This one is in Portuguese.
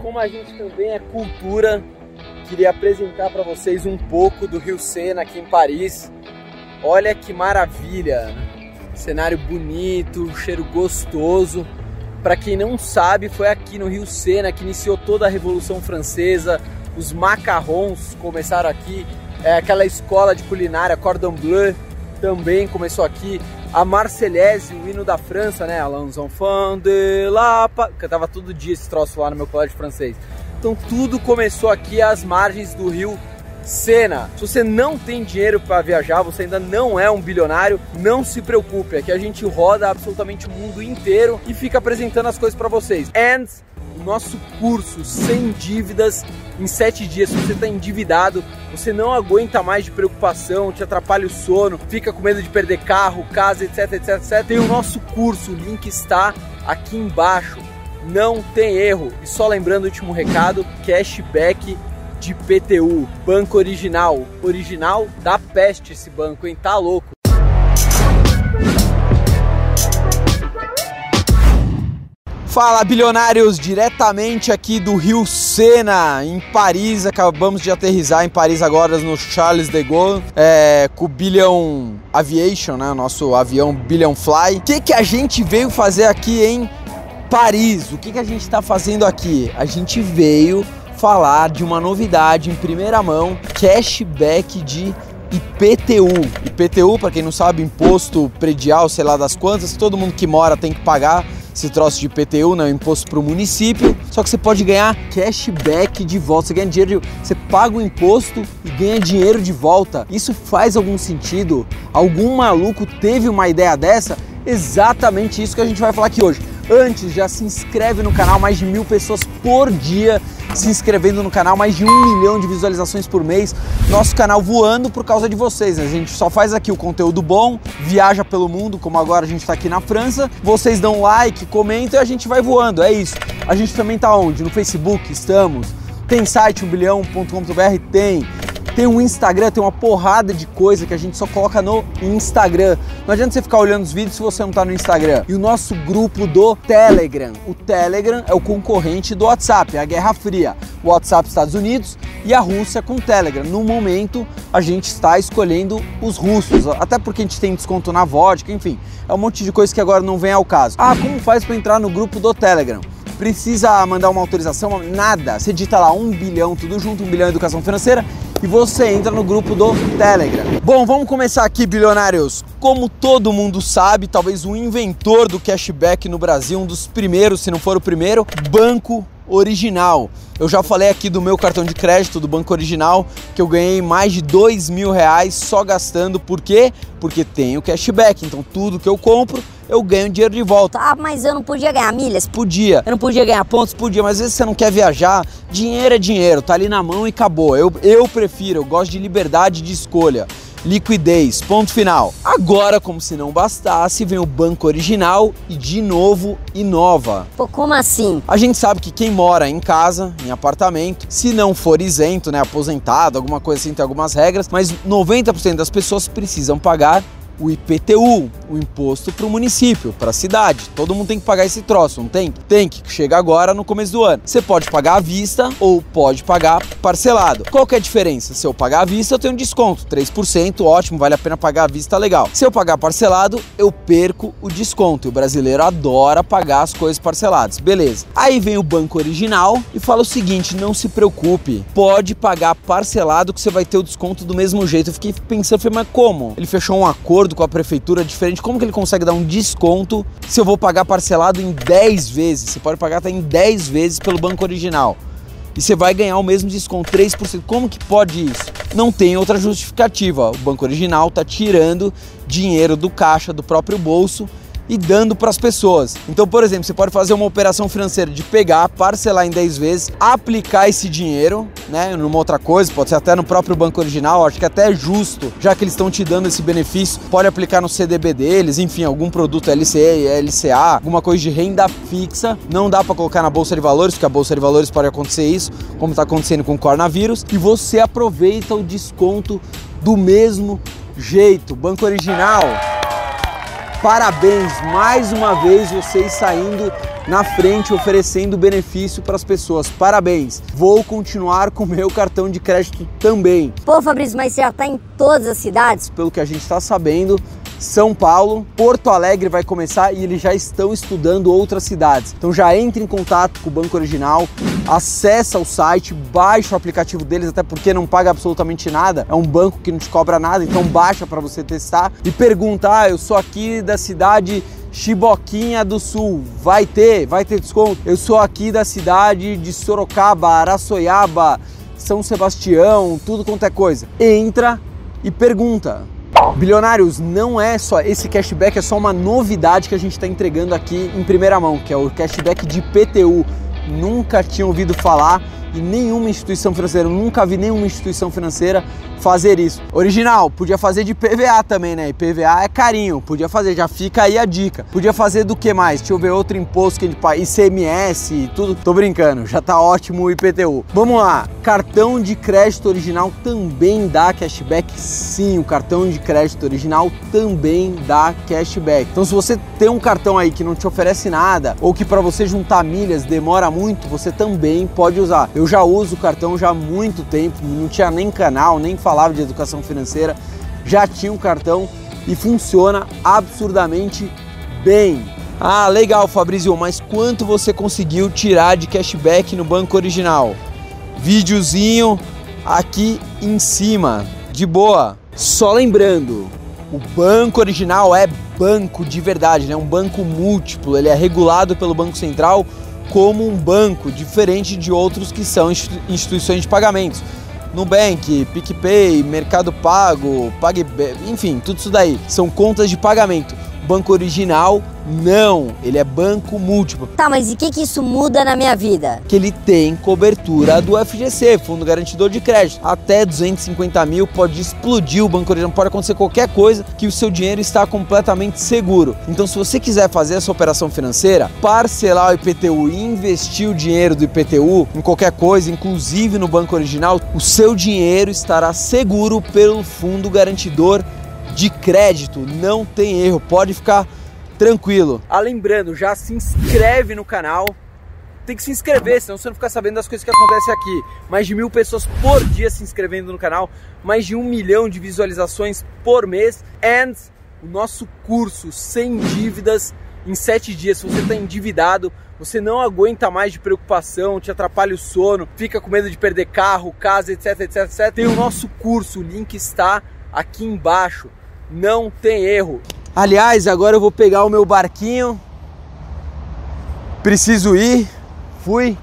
Como a gente também é cultura, queria apresentar para vocês um pouco do Rio Sena aqui em Paris. Olha que maravilha! Cenário bonito, cheiro gostoso. Para quem não sabe, foi aqui no Rio Sena que iniciou toda a Revolução Francesa. Os macarrons começaram aqui. É, aquela escola de culinária Cordon Bleu também começou aqui. A Marseillaise, o hino da França, né? Allons enfants de Cantava todo dia esse troço lá no meu colégio francês. Então tudo começou aqui às margens do rio Sena. Se você não tem dinheiro para viajar, você ainda não é um bilionário, não se preocupe, que a gente roda absolutamente o mundo inteiro e fica apresentando as coisas para vocês. And nosso curso sem dívidas em sete dias. Se você está endividado, você não aguenta mais de preocupação, te atrapalha o sono, fica com medo de perder carro, casa, etc, etc, etc. Tem o nosso curso, o link está aqui embaixo. Não tem erro. E só lembrando o último recado, cashback de PTU, banco original, original da peste esse banco, hein? Tá louco. Fala bilionários, diretamente aqui do Rio Sena, em Paris. Acabamos de aterrizar em Paris agora no Charles de Gaulle, é, com o Billion Aviation, né? Nosso avião Billion Fly. O que, que a gente veio fazer aqui em Paris? O que, que a gente está fazendo aqui? A gente veio falar de uma novidade em primeira mão, cashback de IPTU. IPTU, para quem não sabe, imposto predial, sei lá das quantas, todo mundo que mora tem que pagar esse troço de IPTU, né, imposto para o município, só que você pode ganhar cashback de volta, você ganha dinheiro, você paga o imposto e ganha dinheiro de volta. Isso faz algum sentido? Algum maluco teve uma ideia dessa? Exatamente isso que a gente vai falar aqui hoje. Antes, já se inscreve no canal, mais de mil pessoas por dia se inscrevendo no canal, mais de um milhão de visualizações por mês. Nosso canal voando por causa de vocês, né? A gente só faz aqui o conteúdo bom, viaja pelo mundo, como agora a gente está aqui na França. Vocês dão like, comentam e a gente vai voando. É isso. A gente também está onde? No Facebook, estamos. Tem site 1 bilhão.com.br? Tem. Tem um Instagram, tem uma porrada de coisa que a gente só coloca no Instagram. Não adianta você ficar olhando os vídeos se você não tá no Instagram. E o nosso grupo do Telegram. O Telegram é o concorrente do WhatsApp, é a Guerra Fria. O WhatsApp Estados Unidos e a Rússia com o Telegram. No momento, a gente está escolhendo os russos, até porque a gente tem desconto na vodka, enfim. É um monte de coisa que agora não vem ao caso. Ah, como faz para entrar no grupo do Telegram? Precisa mandar uma autorização? Nada. Você digita lá um bilhão, tudo junto, um bilhão de educação financeira e você entra no grupo do Telegram. Bom, vamos começar aqui, bilionários. Como todo mundo sabe, talvez o inventor do cashback no Brasil, um dos primeiros, se não for o primeiro, Banco Original. Eu já falei aqui do meu cartão de crédito do Banco Original que eu ganhei mais de dois mil reais só gastando. Por quê? Porque tem o cashback. Então tudo que eu compro eu ganho dinheiro de volta. Ah, mas eu não podia ganhar milhas? Podia. Eu não podia ganhar pontos? Podia, mas às vezes você não quer viajar. Dinheiro é dinheiro, tá ali na mão e acabou. Eu, eu prefiro, eu gosto de liberdade de escolha liquidez, ponto final. Agora, como se não bastasse, vem o banco original e de novo inova. Pô, como assim? A gente sabe que quem mora em casa, em apartamento, se não for isento, né, aposentado, alguma coisa assim, tem algumas regras, mas 90% das pessoas precisam pagar o IPTU, o imposto para o município, para a cidade. Todo mundo tem que pagar esse troço, não tem? Tem que chega agora no começo do ano. Você pode pagar à vista ou pode pagar parcelado. Qual que é a diferença? Se eu pagar à vista, eu tenho um desconto, 3%, ótimo, vale a pena pagar à vista, legal. Se eu pagar parcelado, eu perco o desconto. E o brasileiro adora pagar as coisas parceladas. Beleza. Aí vem o banco original e fala o seguinte: não se preocupe, pode pagar parcelado que você vai ter o desconto do mesmo jeito. Eu fiquei pensando, mas como? Ele fechou um acordo acordo com a prefeitura diferente, como que ele consegue dar um desconto se eu vou pagar parcelado em 10 vezes? Você pode pagar até em 10 vezes pelo banco original. E você vai ganhar o mesmo desconto, 3%. Como que pode isso? Não tem outra justificativa. O banco original está tirando dinheiro do caixa do próprio bolso e dando para as pessoas. Então, por exemplo, você pode fazer uma operação financeira de pegar, parcelar em 10 vezes, aplicar esse dinheiro, né, numa outra coisa, pode ser até no próprio banco original, acho que até é justo, já que eles estão te dando esse benefício, pode aplicar no CDB deles, enfim, algum produto LCE, LCA, alguma coisa de renda fixa, não dá para colocar na bolsa de valores, porque a bolsa de valores pode acontecer isso, como está acontecendo com o coronavírus, e você aproveita o desconto do mesmo jeito. Banco Original Parabéns mais uma vez vocês saindo na frente oferecendo benefício para as pessoas. Parabéns. Vou continuar com meu cartão de crédito também. Pô, Fabrício, mas você já tá em todas as cidades? Pelo que a gente está sabendo, são Paulo, Porto Alegre vai começar e eles já estão estudando outras cidades. Então já entre em contato com o Banco Original, acessa o site, baixa o aplicativo deles, até porque não paga absolutamente nada. É um banco que não te cobra nada, então baixa para você testar e pergunta: "Ah, eu sou aqui da cidade Chiboquinha do Sul, vai ter, vai ter desconto. Eu sou aqui da cidade de Sorocaba, Araçoiaba, São Sebastião, tudo quanto é coisa. Entra e pergunta. Bilionários, não é só esse cashback, é só uma novidade que a gente está entregando aqui em primeira mão, que é o cashback de PTU. Nunca tinha ouvido falar e nenhuma instituição financeira, nunca vi nenhuma instituição financeira fazer isso. Original, podia fazer de PVA também, né? E PVA é carinho, podia fazer, já fica aí a dica. Podia fazer do que mais? Deixa eu ver outro imposto que gente paga, ICMS e tudo. Tô brincando, já tá ótimo o IPTU. Vamos lá, cartão de crédito original também dá cashback? Sim, o cartão de crédito original também dá cashback. Então se você tem um cartão aí que não te oferece nada ou que para você juntar milhas demora muito, você também pode usar. Eu já uso o cartão já há muito tempo, não tinha nem canal, nem falava de educação financeira, já tinha um cartão e funciona absurdamente bem. Ah, legal, Fabrício, mas quanto você conseguiu tirar de cashback no banco original? Videozinho aqui em cima, de boa. Só lembrando, o banco original é banco de verdade, né? Um banco múltiplo, ele é regulado pelo Banco Central como um banco, diferente de outros que são instituições de pagamentos. Nubank, PicPay, Mercado Pago, PagBank, enfim, tudo isso daí. São contas de pagamento. Banco original, não. Ele é banco múltiplo. Tá, mas e o que, que isso muda na minha vida? Que ele tem cobertura do FGC, Fundo Garantidor de Crédito. Até 250 mil pode explodir o banco original, pode acontecer qualquer coisa que o seu dinheiro está completamente seguro. Então, se você quiser fazer essa operação financeira, parcelar o IPTU e investir o dinheiro do IPTU em qualquer coisa, inclusive no banco original, o seu dinheiro estará seguro pelo Fundo Garantidor de crédito, não tem erro, pode ficar tranquilo. Ah, lembrando, já se inscreve no canal, tem que se inscrever, senão você não fica sabendo das coisas que acontecem aqui. Mais de mil pessoas por dia se inscrevendo no canal, mais de um milhão de visualizações por mês, and o nosso curso sem dívidas em sete dias. Se você está endividado, você não aguenta mais de preocupação, te atrapalha o sono, fica com medo de perder carro, casa, etc, etc, etc. Tem o nosso curso, o link está aqui embaixo não tem erro. Aliás, agora eu vou pegar o meu barquinho. Preciso ir. Fui.